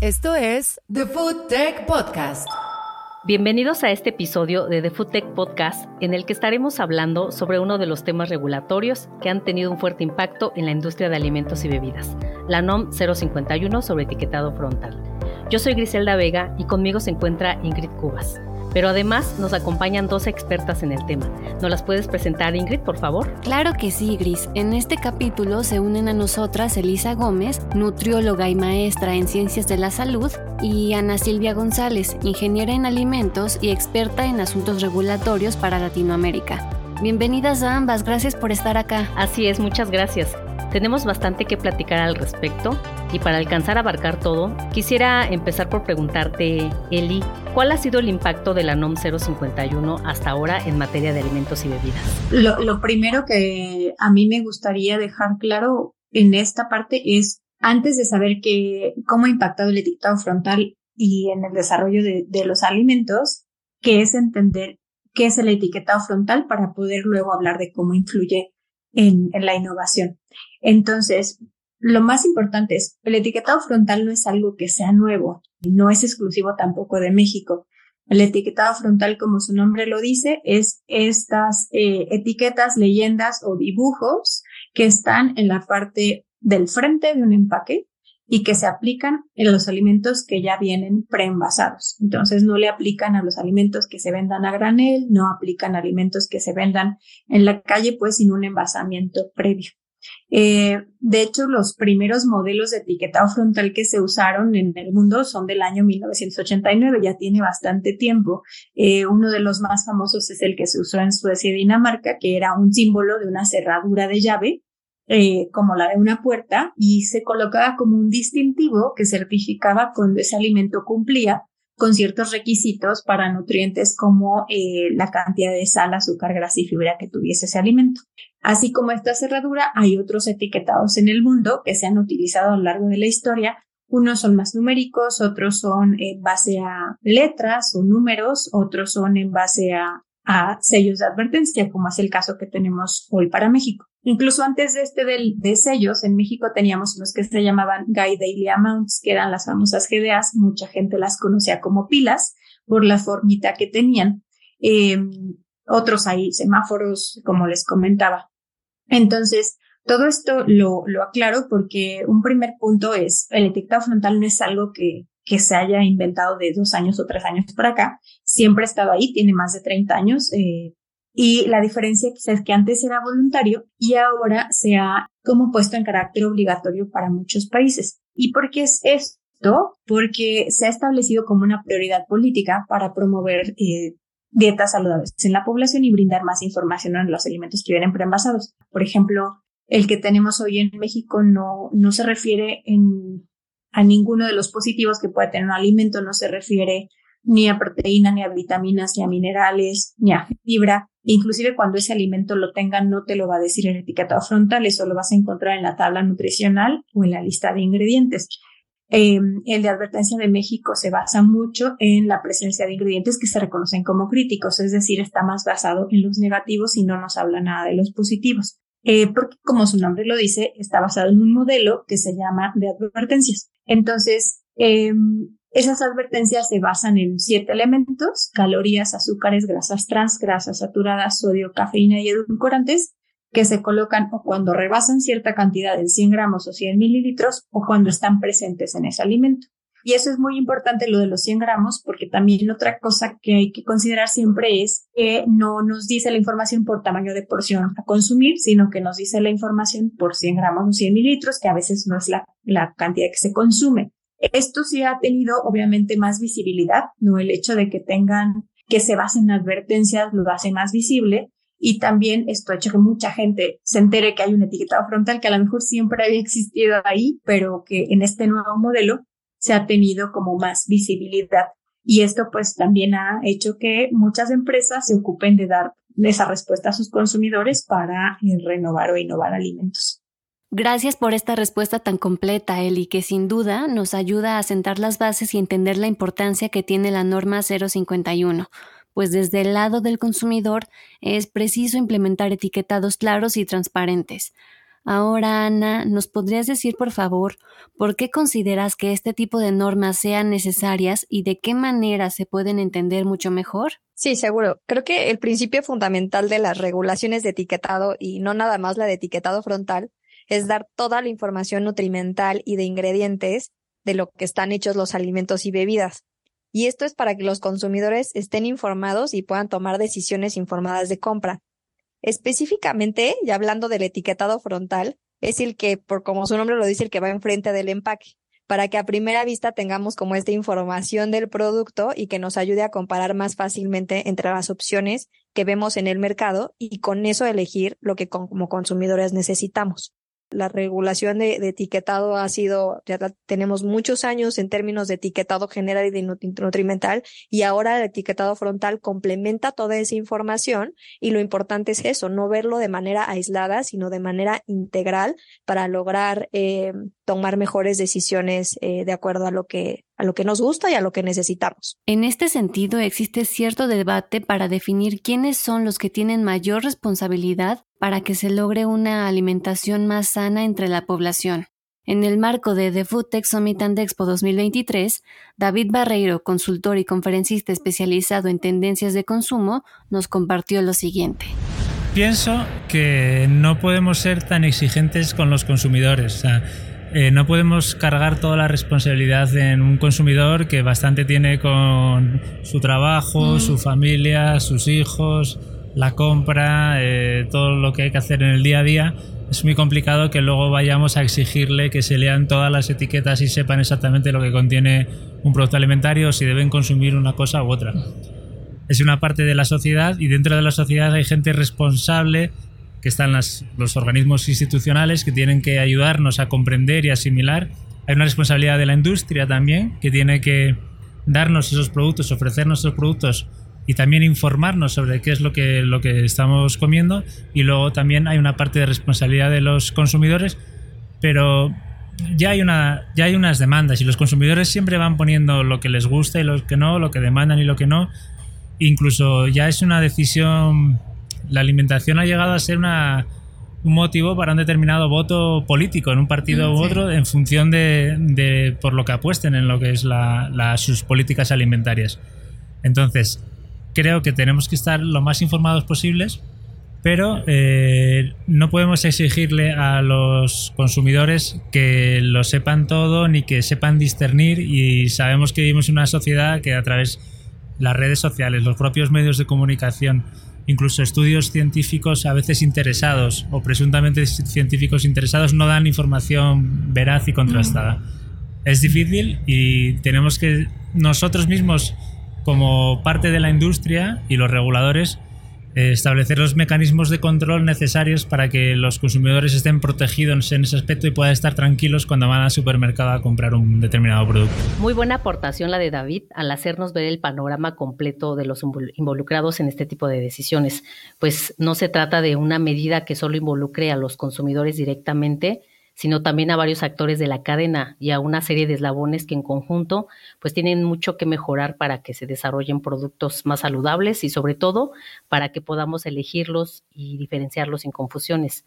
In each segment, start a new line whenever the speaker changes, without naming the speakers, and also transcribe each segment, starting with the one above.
Esto es The Food Tech Podcast.
Bienvenidos a este episodio de The Food Tech Podcast, en el que estaremos hablando sobre uno de los temas regulatorios que han tenido un fuerte impacto en la industria de alimentos y bebidas, la NOM 051 sobre etiquetado frontal. Yo soy Griselda Vega y conmigo se encuentra Ingrid Cubas. Pero además nos acompañan dos expertas en el tema. ¿Nos las puedes presentar, Ingrid, por favor?
Claro que sí, Gris. En este capítulo se unen a nosotras Elisa Gómez, nutrióloga y maestra en ciencias de la salud, y Ana Silvia González, ingeniera en alimentos y experta en asuntos regulatorios para Latinoamérica. Bienvenidas a ambas, gracias por estar acá.
Así es, muchas gracias. Tenemos bastante que platicar al respecto y para alcanzar a abarcar todo, quisiera empezar por preguntarte, Eli, ¿cuál ha sido el impacto de la NOM 051 hasta ahora en materia de alimentos y bebidas?
Lo, primero que a mí me gustaría dejar claro en esta parte es, antes de saber que, cómo ha impactado el etiquetado frontal y en el desarrollo de, de los alimentos, que es entender qué es el etiquetado frontal para poder luego hablar de cómo influye en, la innovación. Entonces, lo más importante es, el etiquetado frontal no es algo que sea nuevo, no es exclusivo tampoco de México. El etiquetado frontal, como su nombre lo dice, es estas eh, etiquetas, leyendas o dibujos que están en la parte del frente de un empaque y que se aplican en los alimentos que ya vienen preenvasados. Entonces no le aplican a los alimentos que se vendan a granel, no aplican alimentos que se vendan en la calle, pues sin un envasamiento previo. Eh, de hecho, los primeros modelos de etiquetado frontal que se usaron en el mundo son del año 1989, ya tiene bastante tiempo. Eh, uno de los más famosos es el que se usó en Suecia y Dinamarca, que era un símbolo de una cerradura de llave eh, como la de una puerta y se colocaba como un distintivo que certificaba cuando ese alimento cumplía con ciertos requisitos para nutrientes como la cantidad de sal, azúcar, grasa y fibra que tuviese ese alimento. Así como esta cerradura, hay otros etiquetados en el mundo que se han utilizado a lo largo de la historia. Unos son más numéricos, otros son en base a letras o números, otros son en base a a sellos de advertencia, como es el caso que tenemos hoy para México. Incluso antes de este de, sellos, en México teníamos unos que se llamaban Guide Daily Amounts, que eran las famosas GDAs. Mucha gente las conocía como pilas por la formita que tenían. Em, otros ahí, semáforos, como les comentaba. Entonces, todo esto lo, lo aclaro porque un primer punto es, el etiquetado frontal no es algo que, que se haya inventado de dos años o tres años por acá. Siempre ha estado ahí, tiene más de 30 años. Eh, y la diferencia quizás es que antes era voluntario y ahora se ha como puesto en carácter obligatorio para muchos países. ¿Y por qué es esto? Porque se ha establecido como una prioridad política para promover eh, dietas saludables en la población y brindar más información en los alimentos que vienen preenvasados. Por ejemplo, el que tenemos hoy en México no, no se refiere en a ninguno de los positivos que puede tener un alimento, no se refiere ni a proteína, ni a vitaminas, ni a minerales, ni a fibra. Inclusive cuando ese alimento lo tenga, no te lo va a decir el etiquetado frontal, eso lo vas a encontrar en la tabla nutricional o en la lista de ingredientes. Em, el de advertencia de México se basa mucho en la presencia de ingredientes que se reconocen como críticos, es decir, está más basado en los negativos y no nos habla nada de los positivos. Eh, porque como su nombre lo dice, está basado en un modelo que se llama de advertencias. Entonces, em, esas advertencias se basan en siete elementos, calorías, azúcares, grasas trans, grasas saturadas, sodio, cafeína y edulcorantes, que se colocan o cuando rebasan cierta cantidad en 100 gramos o 100 mililitros o cuando están presentes en ese alimento. Y eso es muy importante lo de los 100 gramos, porque también otra cosa que hay que considerar siempre es que no nos dice la información por tamaño de porción a consumir, sino que nos dice la información por 100 gramos o 100 mililitros, que a veces no es la, la cantidad que se consume. Esto sí ha tenido obviamente más visibilidad, no el hecho de que tengan, que se basen en advertencias lo hace más visible, y también esto ha hecho que mucha gente se entere que hay un etiquetado frontal que a lo mejor siempre había existido ahí, pero que en este nuevo modelo se ha tenido como más visibilidad. Y esto pues también ha hecho que muchas empresas se ocupen de dar esa respuesta a sus consumidores para eh, renovar o innovar alimentos.
Gracias por esta respuesta tan completa, Eli, que sin duda nos ayuda a sentar las bases y entender la importancia que tiene la norma 051, pues desde el lado del consumidor es preciso implementar etiquetados claros y transparentes Ahora, Ana, ¿nos podrías decir, por favor, por qué consideras que este tipo de normas sean necesarias y de qué manera se pueden entender mucho mejor?
Sí, seguro. Creo que el principio fundamental de las regulaciones de etiquetado, y no nada más la de etiquetado frontal, es dar toda la información nutrimental y de ingredientes de lo que están hechos los alimentos y bebidas. Y esto es para que los consumidores estén informados y puedan tomar decisiones informadas de compra. Específicamente, y hablando del etiquetado frontal, es el que, por como su nombre lo dice, el que va enfrente del empaque, para que a primera vista tengamos como esta información del producto y que nos ayude a comparar más fácilmente entre las opciones que vemos en el mercado y con eso elegir lo que como consumidores necesitamos. La regulación de, etiquetado ha sido, ya tenemos muchos años en términos de etiquetado general y de nutrimental, y ahora el etiquetado frontal complementa toda esa información y lo importante es eso, no verlo de manera aislada, sino de manera integral para lograr eh, tomar mejores decisiones eh, de acuerdo a lo que a lo que nos gusta y a lo que necesitamos.
En este sentido, existe cierto debate para definir quiénes son los que tienen mayor responsabilidad para que se logre una alimentación más sana entre la población. En el marco de The Food Tech Summit and Expo 2023, David Barreiro, consultor y conferencista especializado en tendencias de consumo, nos compartió lo siguiente.
Pienso que no podemos ser tan exigentes con los consumidores. Eh, no podemos cargar toda la responsabilidad en un consumidor que bastante tiene con su trabajo, mm. su familia, sus hijos, la compra, eh, todo lo que hay que hacer en el día a día. Es muy complicado que luego vayamos a exigirle que se lean todas las etiquetas y sepan exactamente lo que contiene un producto alimentario o si deben consumir una cosa u otra. Es una parte de la sociedad y dentro de la sociedad hay gente responsable que están los organismos institucionales que tienen que ayudarnos a comprender y asimilar. Hay una responsabilidad de la industria también, que tiene que darnos esos productos, ofrecernos esos productos y también informarnos sobre qué es lo que, lo que estamos comiendo. Y luego también hay una parte de responsabilidad de los consumidores, pero ya hay, una, ya hay unas demandas y los consumidores siempre van poniendo lo que les gusta y lo que no, lo que demandan y lo que no. Incluso ya es una decisión la alimentación ha llegado a ser una, un motivo para un determinado voto político en un partido u otro en función de, por lo que apuesten en lo que es la, sus políticas alimentarias. Entonces, creo que tenemos que estar lo más informados posibles, pero eh, no podemos exigirle a los consumidores que lo sepan todo ni que sepan discernir y sabemos que vivimos en una sociedad que a través de las redes sociales, los propios medios de comunicación, incluso estudios científicos a veces interesados o presuntamente científicos interesados no dan información veraz y contrastada. Mm. Es difícil y tenemos que nosotros mismos, como parte de la industria y los reguladores, establecer los mecanismos de control necesarios para que los consumidores estén protegidos en ese aspecto y puedan estar tranquilos cuando van al supermercado a comprar un determinado producto.
Muy buena aportación la de David al hacernos ver el panorama completo de los involucrados en este tipo de decisiones, pues no se trata de una medida que solo involucre a los consumidores directamente, sino también a varios actores de la cadena y a una serie de eslabones que en conjunto pues tienen mucho que mejorar para que se desarrollen productos más saludables y sobre todo para que podamos elegirlos y diferenciarlos sin confusiones.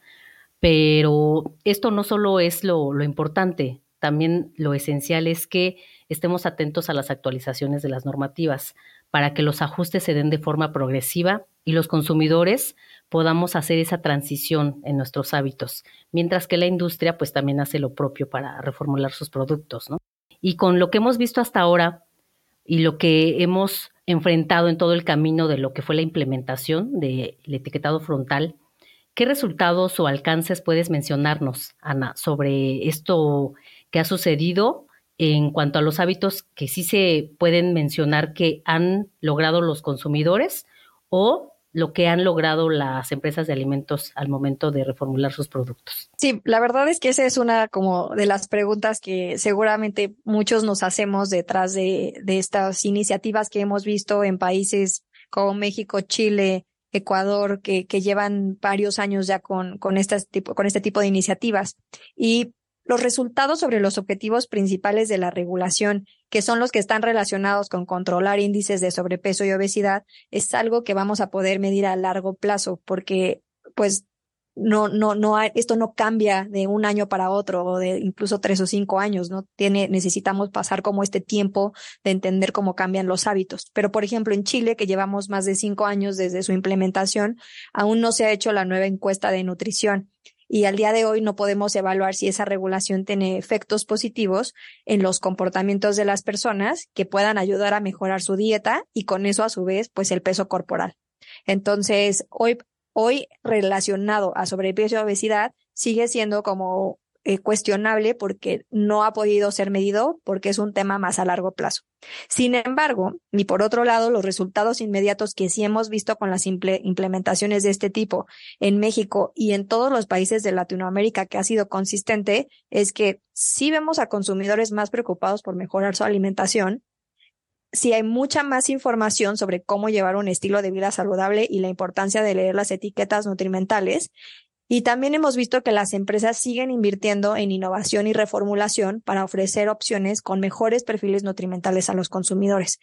Pero esto no solo es lo, lo importante, también lo esencial es que estemos atentos a las actualizaciones de las normativas para que los ajustes se den de forma progresiva y los consumidores podamos hacer esa transición en nuestros hábitos, mientras que la industria pues también hace lo propio para reformular sus productos, ¿no? Y con lo que hemos visto hasta ahora y lo que hemos enfrentado en todo el camino de lo que fue la implementación del etiquetado frontal, ¿qué resultados o alcances puedes mencionarnos, Ana, sobre esto que ha sucedido en cuanto a los hábitos que sí se pueden mencionar que han logrado los consumidores o lo que han logrado las empresas de alimentos al momento de reformular sus productos.
Sí, la verdad es que esa es una como de las preguntas que seguramente muchos nos hacemos detrás de, de estas iniciativas que hemos visto en países como México, Chile, Ecuador, que, que llevan varios años ya con, con, tipo, con este tipo de iniciativas. Y los resultados sobre los objetivos principales de la regulación, que son los que están relacionados con controlar índices de sobrepeso y obesidad, es algo que vamos a poder medir a largo plazo, porque pues no, no, no, esto no cambia de un año para otro o de incluso tres o cinco años, ¿no? Tiene, necesitamos pasar como este tiempo de entender cómo cambian los hábitos. Pero, por ejemplo, en Chile, que llevamos más de cinco años desde su implementación, aún no se ha hecho la nueva encuesta de nutrición y al día de hoy no podemos evaluar si esa regulación tiene efectos positivos en los comportamientos de las personas que puedan ayudar a mejorar su dieta y con eso a su vez pues el peso corporal. Entonces, hoy hoy relacionado a sobrepeso y obesidad sigue siendo como eh, cuestionable porque no ha podido ser medido porque es un tema más a largo plazo. Sin embargo, y por otro lado, los resultados inmediatos que sí hemos visto con las implementaciones de este tipo en México y en todos los países de Latinoamérica que ha sido consistente es que sí vemos a consumidores más preocupados por mejorar su alimentación, si hay mucha más información sobre cómo llevar un estilo de vida saludable y la importancia de leer las etiquetas nutrimentales y también hemos visto que las empresas siguen invirtiendo en innovación y reformulación para ofrecer opciones con mejores perfiles nutrimentales a los consumidores.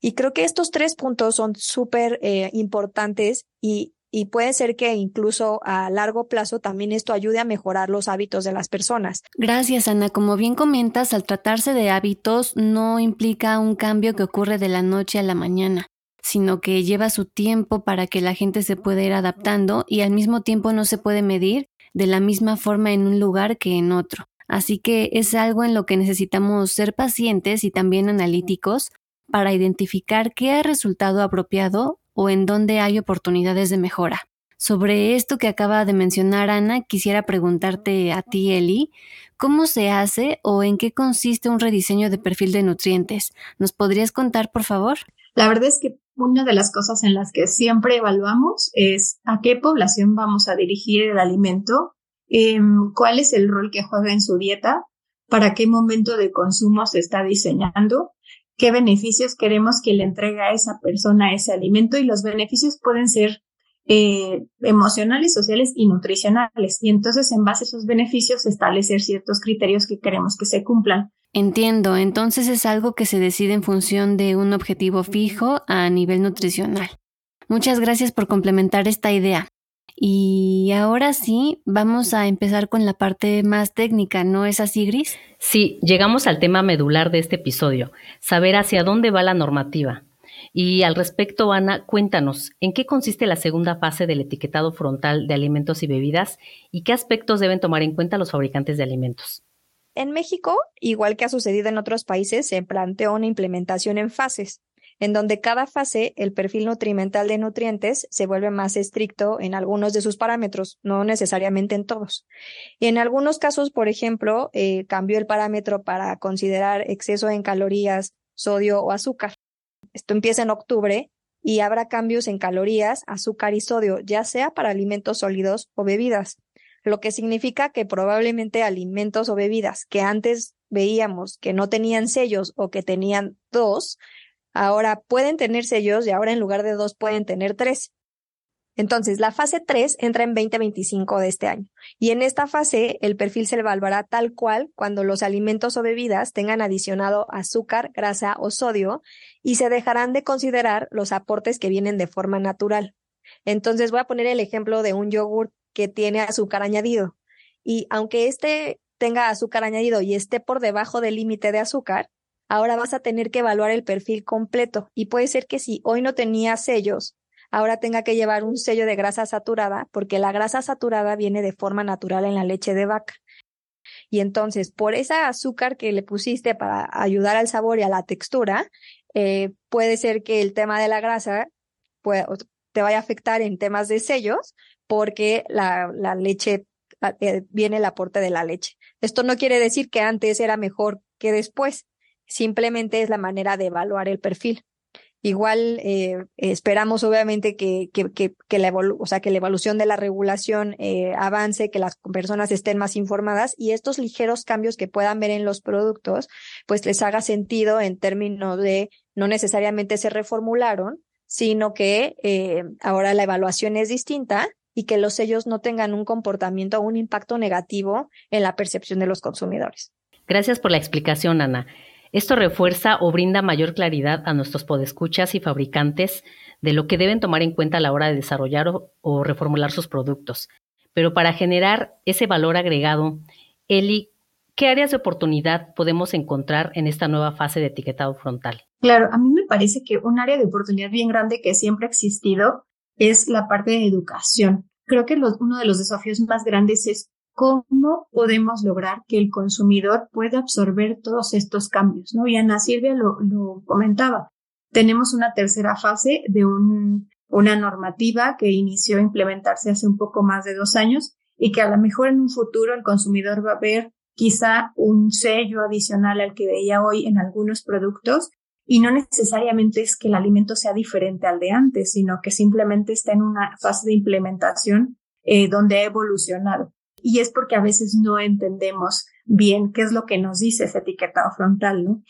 Y creo que estos tres puntos son súper eh, importantes y, y puede ser que incluso a largo plazo también esto ayude a mejorar los hábitos de las personas.
Gracias, Ana. Como bien comentas, al tratarse de hábitos no implica un cambio que ocurre de la noche a la mañana sino que lleva su tiempo para que la gente se pueda ir adaptando y al mismo tiempo no se puede medir de la misma forma en un lugar que en otro. Así que es algo en lo que necesitamos ser pacientes y también analíticos para identificar qué ha resultado apropiado o en dónde hay oportunidades de mejora. Sobre esto que acaba de mencionar Ana, quisiera preguntarte a ti, Eli, ¿cómo se hace o en qué consiste un rediseño de perfil de nutrientes? ¿Nos podrías contar, por favor?
La verdad es que una de las cosas en las que siempre evaluamos es a qué población vamos a dirigir el alimento, em, cuál es el rol que juega en su dieta, para qué momento de consumo se está diseñando, qué beneficios queremos que le entregue a esa persona ese alimento y los beneficios pueden ser eh, emocionales, sociales y nutricionales. Y entonces, en base a esos beneficios, establecer ciertos criterios que queremos que se cumplan.
Entiendo, entonces es algo que se decide en función de un objetivo fijo a nivel nutricional. Muchas gracias por complementar esta idea. Y ahora sí, vamos a empezar con la parte más técnica, ¿no es así, Gris?
Sí, llegamos al tema medular de este episodio, saber hacia dónde va la normativa. Y al respecto, Ana, cuéntanos, ¿en qué consiste la segunda fase del etiquetado frontal de alimentos y bebidas y qué aspectos deben tomar en cuenta los fabricantes de alimentos?
En México, igual que ha sucedido en otros países, se planteó una implementación en fases, en donde cada fase el perfil nutrimental de nutrientes se vuelve más estricto en algunos de sus parámetros, no necesariamente en todos. Y en algunos casos, por ejemplo, eh, cambió el parámetro para considerar exceso en calorías, sodio o azúcar. Esto empieza en octubre y habrá cambios en calorías, azúcar y sodio, ya sea para alimentos sólidos o bebidas lo que significa que probablemente alimentos o bebidas que antes veíamos que no tenían sellos o que tenían dos, ahora pueden tener sellos y ahora en lugar de dos pueden tener tres. Entonces, la fase 3 entra en 2025 de este año. Y en esta fase, el perfil se evaluará tal cual cuando los alimentos o bebidas tengan adicionado azúcar, grasa o sodio y se dejarán de considerar los aportes que vienen de forma natural. Entonces, voy a poner el ejemplo de un yogur que tiene azúcar añadido. Y aunque este tenga azúcar añadido y esté por debajo del límite de azúcar, ahora vas a tener que evaluar el perfil completo. Y puede ser que si hoy no tenía sellos, ahora tenga que llevar un sello de grasa saturada, porque la grasa saturada viene de forma natural en la leche de vaca. Y entonces, por esa azúcar que le pusiste para ayudar al sabor y a la textura, eh, puede ser que el tema de la grasa te vaya a afectar en temas de sellos, porque la, leche eh, viene el aporte de la leche. Esto no quiere decir que antes era mejor que después, simplemente es la manera de evaluar el perfil. Igual eh, esperamos obviamente que, que, que, que la o sea, que la evolución de la regulación eh, avance, que las personas estén más informadas y estos ligeros cambios que puedan ver en los productos, pues les haga sentido en términos de no necesariamente se reformularon, sino que eh, ahora la evaluación es distinta y que los sellos no tengan un comportamiento o un impacto negativo en la percepción de los consumidores.
Gracias por la explicación, Ana. Esto refuerza o brinda mayor claridad a nuestros podescuchas y fabricantes de lo que deben tomar en cuenta a la hora de desarrollar o, reformular sus productos. Pero para generar ese valor agregado, Eli, ¿qué áreas de oportunidad podemos encontrar en esta nueva fase de etiquetado frontal?
Claro, a mí me parece que un área de oportunidad bien grande que siempre ha existido es la parte de educación. Creo que uno de los desafíos más grandes es cómo podemos lograr que el consumidor pueda absorber todos estos cambios, ¿no? Y Ana Silvia lo, lo comentaba. Tenemos una tercera fase de un, una normativa que inició a implementarse hace un poco más de dos años y que a lo mejor en un futuro el consumidor va a ver quizá un sello adicional al que veía hoy en algunos productos y no necesariamente es que el alimento sea diferente al de antes, sino que simplemente está en una fase de implementación eh, donde ha evolucionado. Y es porque a veces no entendemos bien qué es lo que nos dice ese etiquetado frontal, ¿no?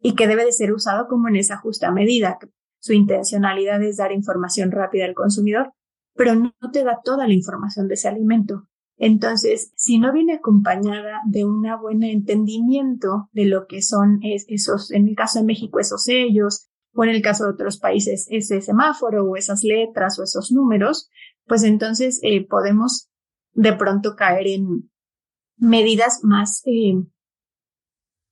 Y que debe de ser usado como en esa justa medida. Su intencionalidad es dar información rápida al consumidor, pero no te da toda la información de ese alimento. Entonces, si no viene acompañada de un buen entendimiento de lo que son esos, en el caso de México, esos sellos, o en el caso de otros países, ese semáforo o esas letras o esos números, pues entonces eh, podemos de pronto caer en medidas más eh,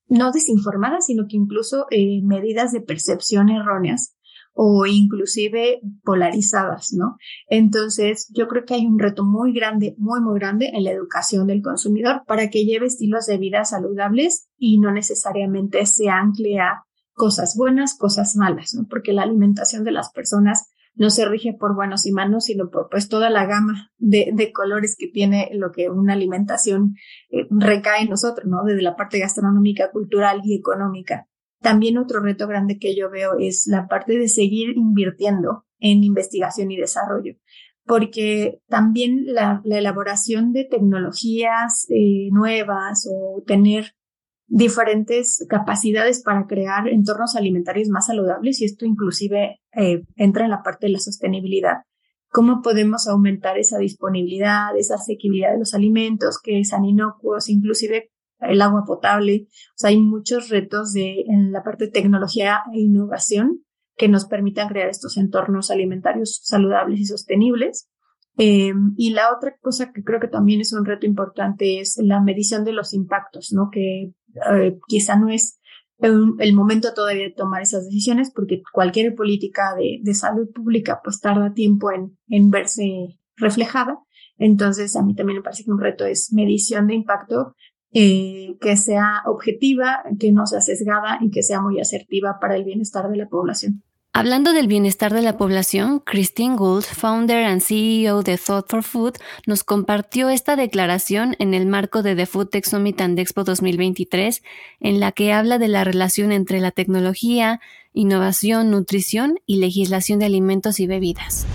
no desinformadas, sino que incluso eh, medidas de percepción erróneas o inclusive polarizadas, ¿no? Entonces, yo creo que hay un reto muy grande, muy, muy grande en la educación del consumidor para que lleve estilos de vida saludables y no necesariamente se ancle a cosas buenas, cosas malas, ¿no? Porque la alimentación de las personas no se rige por buenos y malos, sino por pues toda la gama de, de colores que tiene lo que una alimentación eh, recae en nosotros, ¿no? Desde la parte gastronómica, cultural y económica. También otro reto grande que yo veo es la parte de seguir invirtiendo en investigación y desarrollo, porque también la, elaboración de tecnologías eh, nuevas o tener diferentes capacidades para crear entornos alimentarios más saludables y esto inclusive eh, entra en la parte de la sostenibilidad. ¿Cómo podemos aumentar esa disponibilidad, esa asequibilidad de los alimentos que sean inocuos, inclusive el agua potable? O sea, hay muchos retos de, en la parte de tecnología e innovación que nos permitan crear estos entornos alimentarios saludables y sostenibles. Eh, y la otra cosa que creo que también es un reto importante es la medición de los impactos, ¿no? Que eh, quizá no es el, momento todavía de tomar esas decisiones porque cualquier política de, salud pública pues tarda tiempo en verse reflejada. Entonces, a mí también me parece que un reto es medición de impacto eh, que sea objetiva, que no sea sesgada y que sea muy asertiva para el bienestar de la población.
Hablando del bienestar de la población, Christine Gould, founder and CEO de Thought for Food, nos compartió esta declaración en el marco de The Food Tech Summit and Expo 2023, en la que habla de la relación entre la tecnología, innovación, nutrición y legislación de alimentos y bebidas.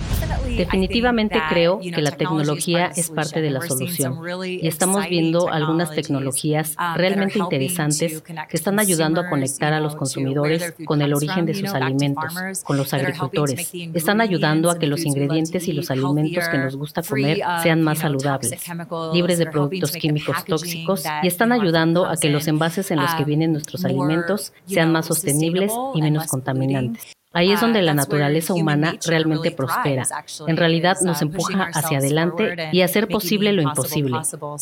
Definitivamente creo que la tecnología es parte de la solución y estamos viendo algunas tecnologías um, realmente interesantes que están ayudando a conectar a los consumidores con el origen de sus alimentos, con los agricultores. Están ayudando a que los ingredientes y los alimentos que nos gusta comer sean más saludables, libres de productos químicos tóxicos y están ayudando a que los envases en los que um, vienen nuestros alimentos sean más sostenibles y menos contaminantes. Ahí es donde la naturaleza humana realmente prospera. En realidad nos empuja hacia adelante y a hacer posible lo imposible.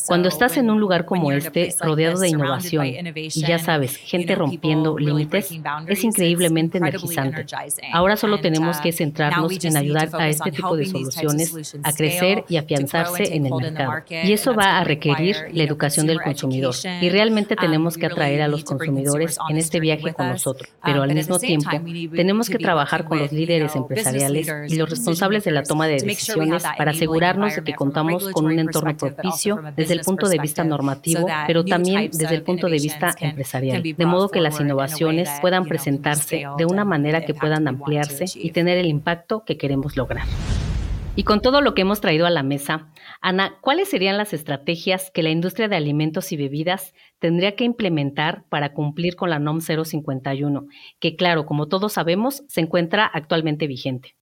Cuando estás en un lugar como este, rodeado de innovación y ya sabes, gente rompiendo límites, es increíblemente energizante. Ahora solo tenemos que centrarnos en ayudar a este tipo de soluciones a crecer y afianzarse en el mercado. Y eso va a requerir la educación del consumidor. Y realmente tenemos que atraer a los consumidores en este viaje con nosotros. Pero al mismo tiempo, tenemos que trabajar con los líderes empresariales y los responsables de la toma de decisiones para asegurarnos de que contamos con un entorno propicio desde el punto de vista normativo, pero también desde el punto de vista empresarial, de modo que las innovaciones puedan presentarse de una manera que puedan ampliarse y tener el impacto que queremos lograr. Y con todo lo que hemos traído a la mesa, Ana, ¿cuáles serían las estrategias que la industria de alimentos y bebidas tendría que implementar para cumplir con la NOM 051, que claro, como todos sabemos, se encuentra actualmente vigente?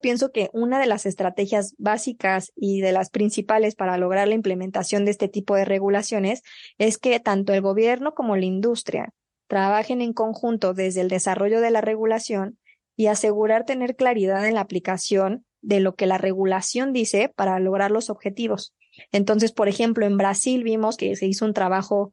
Pienso que una de las estrategias básicas y de las principales para lograr la implementación de este tipo de regulaciones es que tanto el gobierno como la industria trabajen en conjunto desde el desarrollo de la regulación y asegurar tener claridad en la aplicación de lo que la regulación dice para lograr los objetivos. Entonces, por ejemplo, en Brasil vimos que se hizo un trabajo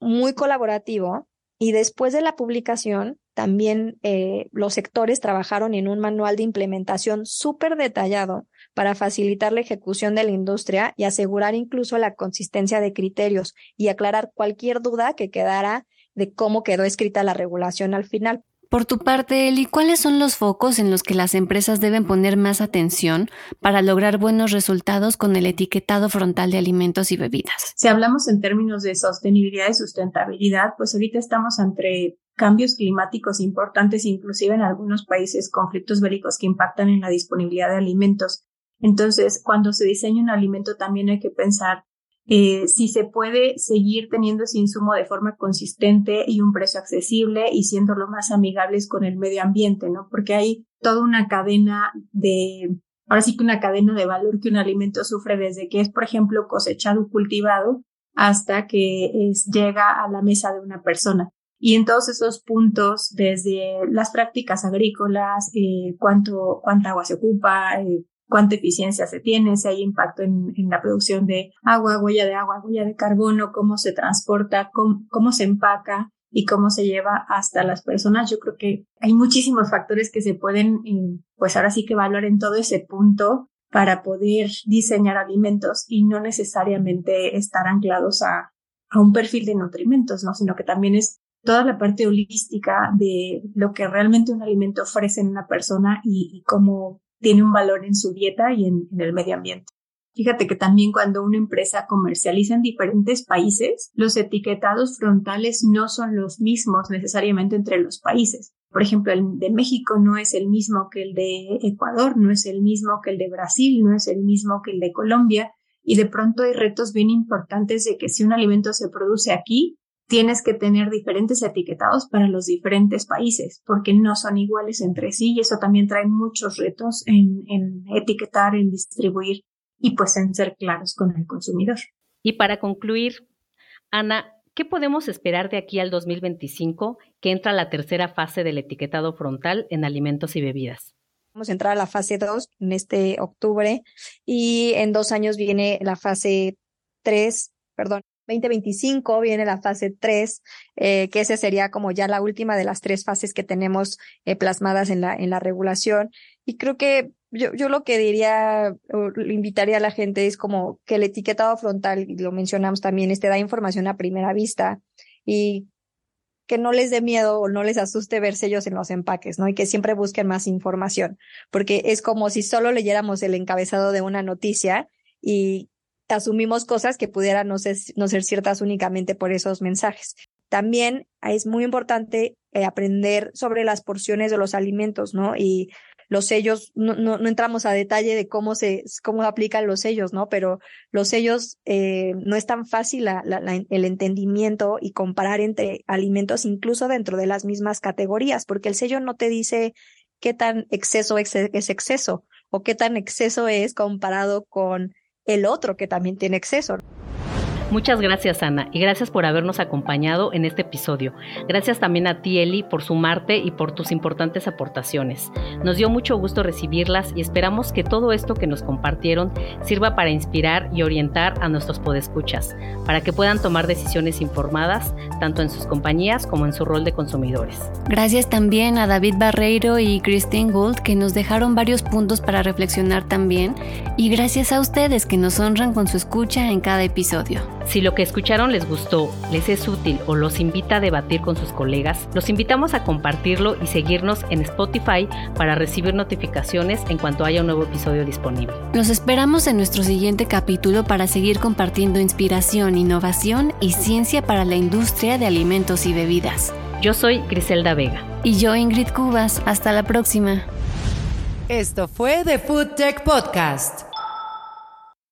muy colaborativo y después de la publicación, también eh, los sectores trabajaron en un manual de implementación súper detallado para facilitar la ejecución de la industria y asegurar incluso la consistencia de criterios y aclarar cualquier duda que quedara de cómo quedó escrita la regulación al final.
Por tu parte, Eli, ¿cuáles son los focos en los que las empresas deben poner más atención para lograr buenos resultados con el etiquetado frontal de alimentos y bebidas?
Si hablamos en términos de sostenibilidad y sustentabilidad, pues ahorita estamos entre cambios climáticos importantes, inclusive en algunos países conflictos bélicos que impactan en la disponibilidad de alimentos. Entonces, cuando se diseña un alimento también hay que pensar eh, si se puede seguir teniendo ese insumo de forma consistente y un precio accesible y siendo lo más amigables con el medio ambiente, ¿no? Porque hay toda una cadena de, ahora sí que una cadena de valor que un alimento sufre desde que es, por ejemplo, cosechado cultivado hasta que llega a la mesa de una persona. Y en todos esos puntos, desde las prácticas agrícolas, eh, cuánto, cuánta agua se ocupa, eh, cuánta eficiencia se tiene, si hay impacto en, la producción de agua, huella de agua, huella de carbono, cómo se transporta, cómo, se empaca y cómo se lleva hasta las personas. Yo creo que hay muchísimos factores que se pueden, eh, pues ahora sí que evaluar en todo ese punto para poder diseñar alimentos y no necesariamente estar anclados a, a un perfil de nutrimentos, ¿no? Sino que también es toda la parte holística de lo que realmente un alimento ofrece en una persona y cómo tiene un valor en su dieta y en, el medio ambiente. Fíjate que también cuando una empresa comercializa en diferentes países, los etiquetados frontales no son los mismos necesariamente entre los países. Por ejemplo, el de México no es el mismo que el de Ecuador, no es el mismo que el de Brasil, no es el mismo que el de Colombia. Y de pronto hay retos bien importantes de que si un alimento se produce aquí, tienes que tener diferentes etiquetados para los diferentes países, porque no son iguales entre sí y eso también trae muchos retos en, en etiquetar, en distribuir y pues en ser claros con el consumidor.
Y para concluir, Ana, ¿qué podemos esperar de aquí al 2025 que entra la tercera fase del etiquetado frontal en alimentos y bebidas?
Vamos a entrar a la fase 2 en este octubre y en dos años viene la fase 3, perdón, 2025 viene la fase 3, eh, que esa sería como ya la última de las tres fases que tenemos eh, plasmadas en la, en la regulación. Y creo que yo, yo lo que diría, o invitaría a la gente es como que el etiquetado frontal, y lo mencionamos también, este da información a primera vista y que no les dé miedo o no les asuste ver sellos en los empaques, ¿no? Y que siempre busquen más información, porque es como si solo leyéramos el encabezado de una noticia y asumimos cosas que pudieran no ser, no ser ciertas únicamente por esos mensajes. También es muy importante eh, aprender sobre las porciones de los alimentos, ¿no? Y los sellos, no, no, entramos a detalle de cómo se, cómo aplican los sellos, ¿no? Pero los sellos, eh, no es tan fácil el entendimiento y comparar entre alimentos, incluso dentro de las mismas categorías, porque el sello no te dice qué tan exceso es exceso o qué tan exceso es comparado con el otro que también tiene exceso.
Muchas gracias Ana y gracias por habernos acompañado en este episodio. Gracias también a ti Eli por sumarte y por tus importantes aportaciones. Nos dio mucho gusto recibirlas y esperamos que todo esto que nos compartieron sirva para inspirar y orientar a nuestros podescuchas, para que puedan tomar decisiones informadas tanto en sus compañías como en su rol de consumidores.
Gracias también a David Barreiro y Christine Gould que nos dejaron varios puntos para reflexionar también y gracias a ustedes que nos honran con su escucha en cada episodio.
Si lo que escucharon les gustó, les es útil o los invita a debatir con sus colegas, los invitamos a compartirlo y seguirnos en Spotify para recibir notificaciones en cuanto haya un nuevo episodio disponible.
Los esperamos en nuestro siguiente capítulo para seguir compartiendo inspiración, innovación y ciencia para la industria de alimentos y bebidas.
Yo soy Griselda Vega.
Y yo Ingrid Cubas. Hasta la próxima.
Esto fue The Food Tech Podcast.